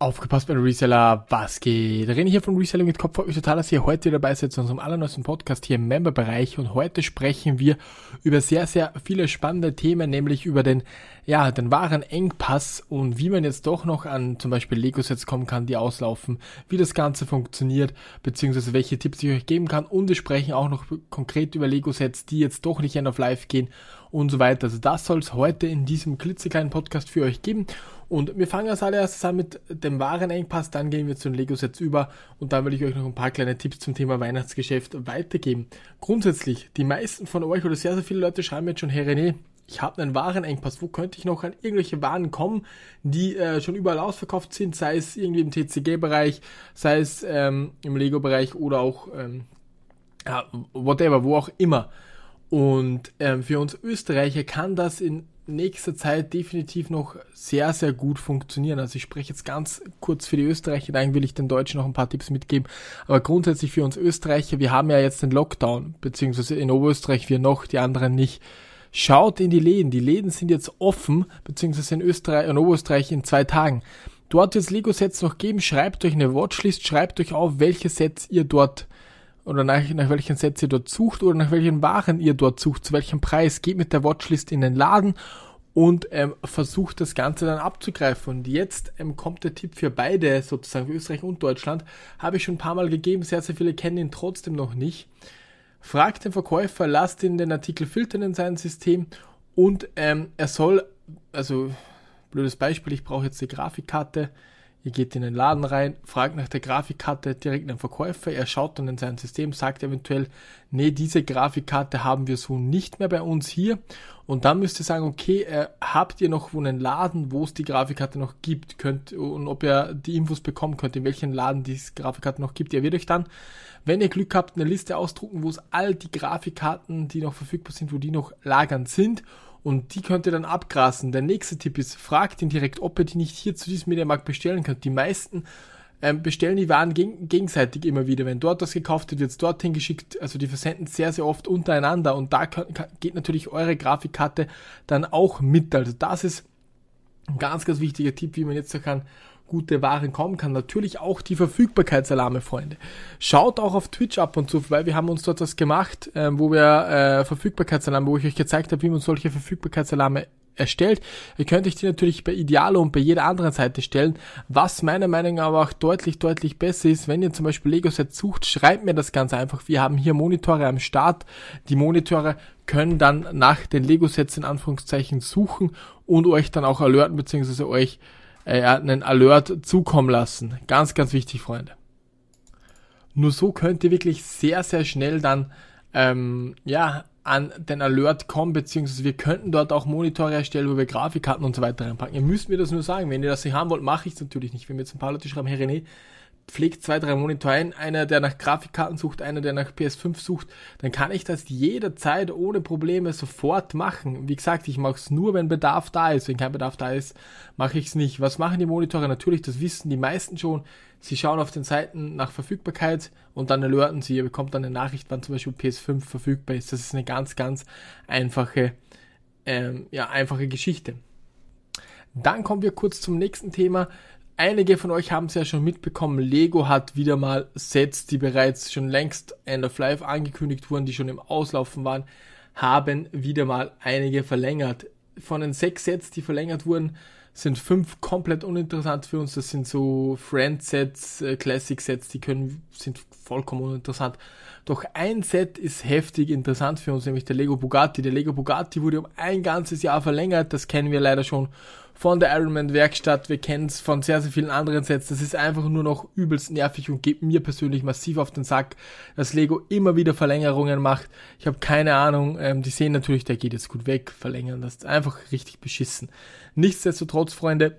Aufgepasst bei Reseller, was geht? René hier von Reselling mit Kopf. Freut mich total, dass ihr heute dabei seid zu unserem allerneuesten Podcast hier im Member-Bereich. Und heute sprechen wir über sehr, sehr viele spannende Themen, nämlich über den, ja, den wahren Engpass und wie man jetzt doch noch an zum Beispiel Lego-Sets kommen kann, die auslaufen, wie das Ganze funktioniert, beziehungsweise welche Tipps ich euch geben kann. Und wir sprechen auch noch konkret über Lego-Sets, die jetzt doch nicht end of life gehen und so weiter. Also das soll es heute in diesem klitzekleinen Podcast für euch geben. Und wir fangen als allererstes an mit dem Warenengpass, dann gehen wir zu den Lego-Sets über und dann will ich euch noch ein paar kleine Tipps zum Thema Weihnachtsgeschäft weitergeben. Grundsätzlich, die meisten von euch oder sehr, sehr viele Leute schreiben jetzt schon, Herr René, ich habe einen Warenengpass, wo könnte ich noch an irgendwelche Waren kommen, die äh, schon überall ausverkauft sind, sei es irgendwie im TCG-Bereich, sei es ähm, im Lego-Bereich oder auch ähm, ja, whatever, wo auch immer. Und ähm, für uns Österreicher kann das in nächster Zeit definitiv noch sehr, sehr gut funktionieren. Also ich spreche jetzt ganz kurz für die Österreicher, dann will ich den Deutschen noch ein paar Tipps mitgeben. Aber grundsätzlich für uns Österreicher, wir haben ja jetzt den Lockdown, beziehungsweise in Oberösterreich wir noch, die anderen nicht. Schaut in die Läden. Die Läden sind jetzt offen, beziehungsweise in Österreich, in Oberösterreich in zwei Tagen. Dort wird es Lego-Sets noch geben. Schreibt euch eine Watchlist, schreibt euch auf, welche Sets ihr dort oder nach, nach welchen Sets ihr dort sucht oder nach welchen Waren ihr dort sucht, zu welchem Preis. Geht mit der Watchlist in den Laden und ähm, versucht das Ganze dann abzugreifen. Und jetzt ähm, kommt der Tipp für beide, sozusagen für Österreich und Deutschland. Habe ich schon ein paar Mal gegeben, sehr, sehr viele kennen ihn trotzdem noch nicht. Fragt den Verkäufer, lasst ihn den Artikel filtern in sein System und ähm, er soll, also blödes Beispiel, ich brauche jetzt die Grafikkarte, Ihr geht in den Laden rein, fragt nach der Grafikkarte direkt den Verkäufer, er schaut dann in sein System, sagt eventuell, nee, diese Grafikkarte haben wir so nicht mehr bei uns hier. Und dann müsst ihr sagen, okay, äh, habt ihr noch wo einen Laden, wo es die Grafikkarte noch gibt, könnt, und ob ihr die Infos bekommen könnt, in welchen Laden die Grafikkarte noch gibt. Er wird euch dann, wenn ihr Glück habt, eine Liste ausdrucken, wo es all die Grafikkarten, die noch verfügbar sind, wo die noch lagern sind und die könnt ihr dann abgrasen. Der nächste Tipp ist, fragt ihn direkt, ob ihr die nicht hier zu diesem Mediamarkt bestellen könnt. Die meisten ähm, bestellen die Waren geg gegenseitig immer wieder. Wenn dort was gekauft wird, wird es dorthin geschickt. Also die versenden sehr, sehr oft untereinander und da geht natürlich eure Grafikkarte dann auch mit. Also das ist ein ganz, ganz wichtiger Tipp, wie man jetzt so kann gute Waren kommen kann. Natürlich auch die Verfügbarkeitsalarme, Freunde. Schaut auch auf Twitch ab und zu, weil wir haben uns dort was gemacht, äh, wo wir äh, Verfügbarkeitsalarme, wo ich euch gezeigt habe, wie man solche Verfügbarkeitsalarme erstellt. Ihr könnt euch die natürlich bei Idealo und bei jeder anderen Seite stellen. Was meiner Meinung nach aber auch deutlich, deutlich besser ist, wenn ihr zum Beispiel Lego-Sets sucht, schreibt mir das ganz einfach. Wir haben hier Monitore am Start. Die Monitore können dann nach den Lego-Sets in Anführungszeichen suchen und euch dann auch alerten, beziehungsweise euch äh, einen Alert zukommen lassen. Ganz, ganz wichtig, Freunde. Nur so könnt ihr wirklich sehr, sehr schnell dann ähm, ja, an den Alert kommen, beziehungsweise wir könnten dort auch Monitore erstellen, wo wir Grafikkarten und so weiter reinpacken. Ihr müsst mir das nur sagen. Wenn ihr das nicht haben wollt, mache ich es natürlich nicht. Wenn mir jetzt ein paar Leute schreiben, Herr René, pflegt zwei, drei Monitore ein, einer, der nach Grafikkarten sucht, einer, der nach PS5 sucht, dann kann ich das jederzeit ohne Probleme sofort machen. Wie gesagt, ich mache es nur, wenn Bedarf da ist. Wenn kein Bedarf da ist, mache ich es nicht. Was machen die Monitore? Natürlich, das wissen die meisten schon. Sie schauen auf den Seiten nach Verfügbarkeit und dann alerten sie. Ihr bekommt dann eine Nachricht, wann zum Beispiel PS5 verfügbar ist. Das ist eine ganz, ganz einfache, ähm, ja, einfache Geschichte. Dann kommen wir kurz zum nächsten Thema. Einige von euch haben es ja schon mitbekommen, Lego hat wieder mal Sets, die bereits schon längst End of Life angekündigt wurden, die schon im Auslaufen waren, haben wieder mal einige verlängert. Von den sechs Sets, die verlängert wurden, sind fünf komplett uninteressant für uns. Das sind so Friend-Sets, äh, Classic-Sets, die können, sind vollkommen uninteressant. Doch ein Set ist heftig interessant für uns, nämlich der Lego Bugatti. Der Lego Bugatti wurde um ein ganzes Jahr verlängert. Das kennen wir leider schon von der Ironman Werkstatt, wir kennen es von sehr, sehr vielen anderen Sets. Das ist einfach nur noch übelst nervig und geht mir persönlich massiv auf den Sack, dass Lego immer wieder Verlängerungen macht. Ich habe keine Ahnung, ähm, die sehen natürlich, der geht jetzt gut weg, verlängern das ist einfach richtig beschissen. Nichtsdestotrotz, Freunde,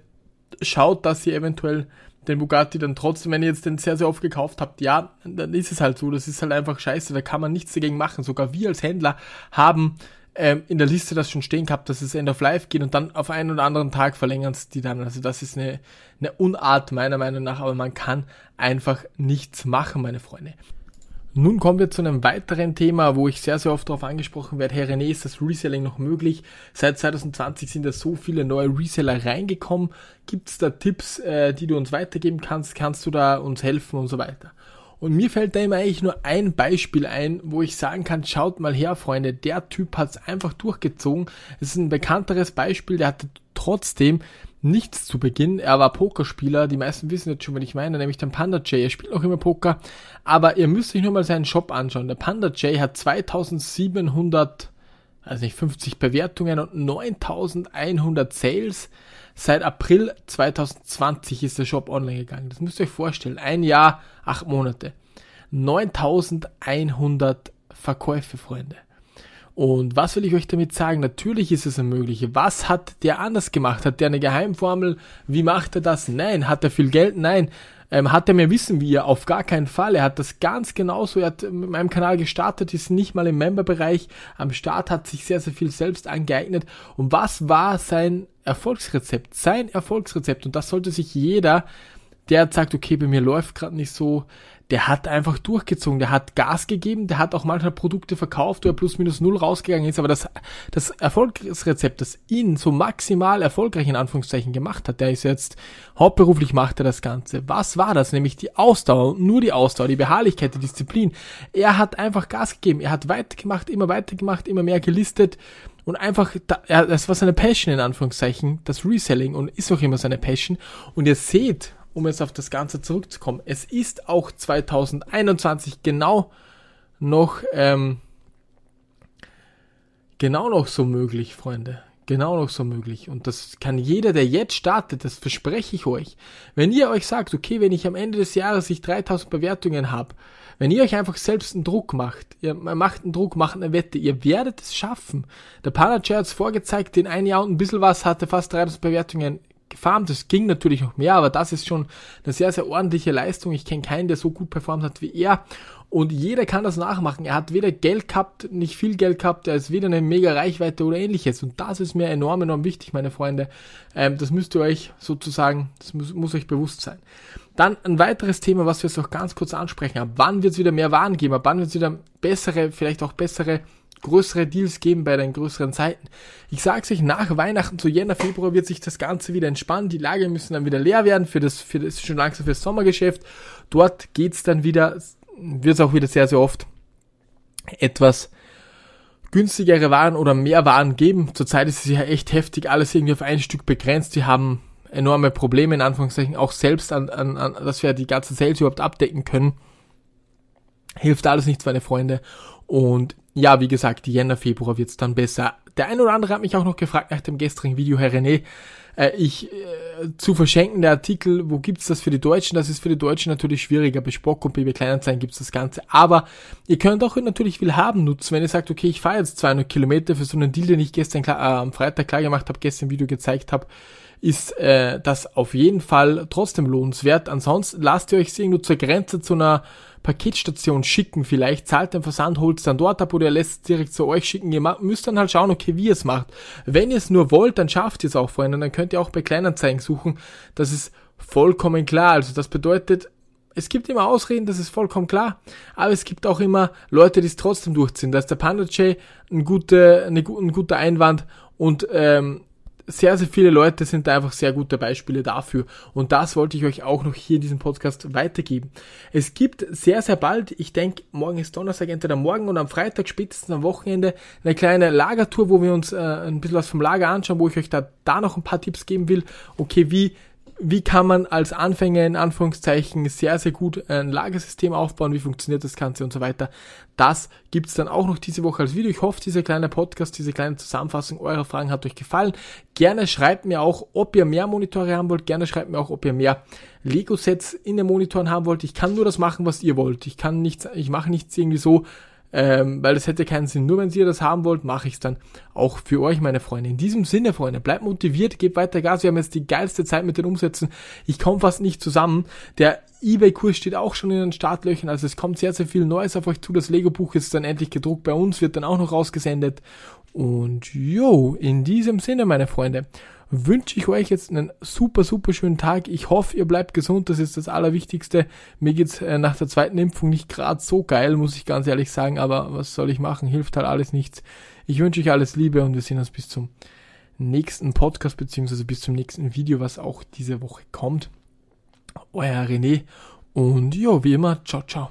schaut, dass ihr eventuell den Bugatti dann trotzdem, wenn ihr jetzt den sehr, sehr oft gekauft habt, ja, dann ist es halt so, das ist halt einfach scheiße, da kann man nichts dagegen machen. Sogar wir als Händler haben ähm, in der Liste das schon stehen gehabt, dass es End of Life geht und dann auf einen oder anderen Tag verlängern es die dann. Also das ist eine, eine Unart meiner Meinung nach, aber man kann einfach nichts machen, meine Freunde. Nun kommen wir zu einem weiteren Thema, wo ich sehr, sehr oft darauf angesprochen werde. Herr René, ist das Reselling noch möglich? Seit 2020 sind da so viele neue Reseller reingekommen. Gibt es da Tipps, äh, die du uns weitergeben kannst? Kannst du da uns helfen und so weiter? Und mir fällt da immer eigentlich nur ein Beispiel ein, wo ich sagen kann, schaut mal her, Freunde, der Typ hat es einfach durchgezogen. Es ist ein bekannteres Beispiel, der hatte trotzdem nichts zu Beginn. Er war Pokerspieler, die meisten wissen jetzt schon, was ich meine, nämlich den Panda J. Er spielt auch immer Poker, aber ihr müsst euch nur mal seinen Shop anschauen. Der Panda J hat 2700, also nicht 50 Bewertungen und 9100 Sales. Seit April 2020 ist der Shop online gegangen. Das müsst ihr euch vorstellen. Ein Jahr, acht Monate. 9100 Verkäufe, Freunde. Und was will ich euch damit sagen? Natürlich ist es ein mögliche. Was hat der anders gemacht? Hat der eine Geheimformel? Wie macht er das? Nein. Hat er viel Geld? Nein. Ähm, hat er mehr Wissen wie ihr? Auf gar keinen Fall. Er hat das ganz genauso. Er hat mit meinem Kanal gestartet, ist nicht mal im Memberbereich. Am Start hat sich sehr, sehr viel selbst angeeignet. Und was war sein Erfolgsrezept? Sein Erfolgsrezept. Und das sollte sich jeder, der sagt, okay, bei mir läuft gerade nicht so, der hat einfach durchgezogen, der hat Gas gegeben, der hat auch manchmal Produkte verkauft, wo er plus minus null rausgegangen ist, aber das, das Erfolgsrezept, das ihn so maximal erfolgreich in Anführungszeichen gemacht hat, der ist jetzt hauptberuflich macht er das Ganze. Was war das? Nämlich die Ausdauer, nur die Ausdauer, die Beharrlichkeit, die Disziplin. Er hat einfach Gas gegeben, er hat weitergemacht, immer weitergemacht, immer mehr gelistet und einfach, das war seine Passion in Anführungszeichen, das Reselling und ist auch immer seine Passion und ihr seht, um jetzt auf das Ganze zurückzukommen, es ist auch 2021 genau noch, ähm, genau noch so möglich, Freunde. Genau noch so möglich. Und das kann jeder, der jetzt startet, das verspreche ich euch. Wenn ihr euch sagt, okay, wenn ich am Ende des Jahres ich 3000 Bewertungen habe, wenn ihr euch einfach selbst einen Druck macht, ihr macht einen Druck, macht eine Wette, ihr werdet es schaffen. Der Panager hat es vorgezeigt, in ein Jahr und ein bisschen was hatte fast 3000 Bewertungen gefarmt. Es ging natürlich noch mehr, aber das ist schon eine sehr, sehr ordentliche Leistung. Ich kenne keinen, der so gut performt hat wie er. Und jeder kann das nachmachen. Er hat weder Geld gehabt, nicht viel Geld gehabt, er ist weder eine mega Reichweite oder ähnliches. Und das ist mir enorm, enorm wichtig, meine Freunde. Ähm, das müsst ihr euch sozusagen, das muss, muss euch bewusst sein. Dann ein weiteres Thema, was wir jetzt noch ganz kurz ansprechen. Ab wann wird es wieder mehr Waren geben? Wann wird es wieder bessere, vielleicht auch bessere größere Deals geben bei den größeren Zeiten. Ich sag's euch, nach Weihnachten zu Jänner, Februar wird sich das Ganze wieder entspannen. Die Lager müssen dann wieder leer werden für das, für das schon langsam fürs Sommergeschäft. Dort geht's dann wieder, wird's auch wieder sehr, sehr oft etwas günstigere Waren oder mehr Waren geben. Zurzeit ist es ja echt heftig, alles irgendwie auf ein Stück begrenzt. Die haben enorme Probleme, in Anführungszeichen, auch selbst an, an, an dass wir die ganzen Sales überhaupt abdecken können. Hilft alles nichts, meine Freunde. Und ja, wie gesagt, Jänner, Februar wird's dann besser. Der ein oder andere hat mich auch noch gefragt nach dem gestrigen Video, Herr René, äh, ich äh, zu verschenken der Artikel, wo gibt's das für die Deutschen? Das ist für die Deutschen natürlich schwieriger. Bei Spock und BB Kleinanzeigen gibt's das Ganze. Aber ihr könnt auch natürlich Willhaben nutzen, wenn ihr sagt, okay, ich fahre jetzt 200 Kilometer für so einen Deal, den ich gestern klar, äh, am Freitag klar gemacht habe, gestern Video gezeigt habe, ist äh, das auf jeden Fall trotzdem lohnenswert. Ansonsten lasst ihr euch irgendwo zur Grenze zu einer Paketstation schicken vielleicht, zahlt den Versand, holt es dann dort ab oder ihr lässt es direkt zu euch schicken. Ihr müsst dann halt schauen, okay, wie ihr es macht. Wenn ihr es nur wollt, dann schafft ihr es auch, Freunde. Dann könnt ihr auch bei Kleinanzeigen suchen. Das ist vollkommen klar. Also das bedeutet, es gibt immer Ausreden, das ist vollkommen klar, aber es gibt auch immer Leute, die es trotzdem durchziehen. Da ist der Panda J ein, gute, eine, ein guter Einwand und ähm, sehr, sehr viele Leute sind da einfach sehr gute Beispiele dafür. Und das wollte ich euch auch noch hier in diesem Podcast weitergeben. Es gibt sehr, sehr bald, ich denke, morgen ist Donnerstag, entweder morgen und am Freitag, spätestens am Wochenende, eine kleine Lagertour, wo wir uns äh, ein bisschen was vom Lager anschauen, wo ich euch da, da noch ein paar Tipps geben will. Okay, wie wie kann man als Anfänger in Anführungszeichen sehr, sehr gut ein Lagersystem aufbauen, wie funktioniert das Ganze und so weiter. Das gibt's dann auch noch diese Woche als Video. Ich hoffe, dieser kleine Podcast, diese kleine Zusammenfassung eurer Fragen hat euch gefallen. Gerne schreibt mir auch, ob ihr mehr Monitore haben wollt. Gerne schreibt mir auch, ob ihr mehr Lego-Sets in den Monitoren haben wollt. Ich kann nur das machen, was ihr wollt. Ich kann nichts, ich mache nichts irgendwie so, ähm, weil das hätte keinen Sinn. Nur wenn ihr das haben wollt, mache ich es dann auch für euch, meine Freunde. In diesem Sinne, Freunde, bleibt motiviert, gebt weiter Gas. Wir haben jetzt die geilste Zeit mit den Umsätzen. Ich komme fast nicht zusammen. Der eBay-Kurs steht auch schon in den Startlöchern, also es kommt sehr, sehr viel Neues auf euch zu. Das Lego-Buch ist dann endlich gedruckt bei uns, wird dann auch noch rausgesendet. Und jo, in diesem Sinne, meine Freunde, wünsche ich euch jetzt einen super, super schönen Tag. Ich hoffe, ihr bleibt gesund. Das ist das Allerwichtigste. Mir geht's äh, nach der zweiten Impfung nicht gerade so geil, muss ich ganz ehrlich sagen. Aber was soll ich machen? Hilft halt alles nichts. Ich wünsche euch alles Liebe und wir sehen uns bis zum nächsten Podcast beziehungsweise bis zum nächsten Video, was auch diese Woche kommt. Euer René und ja, wie immer, ciao, ciao.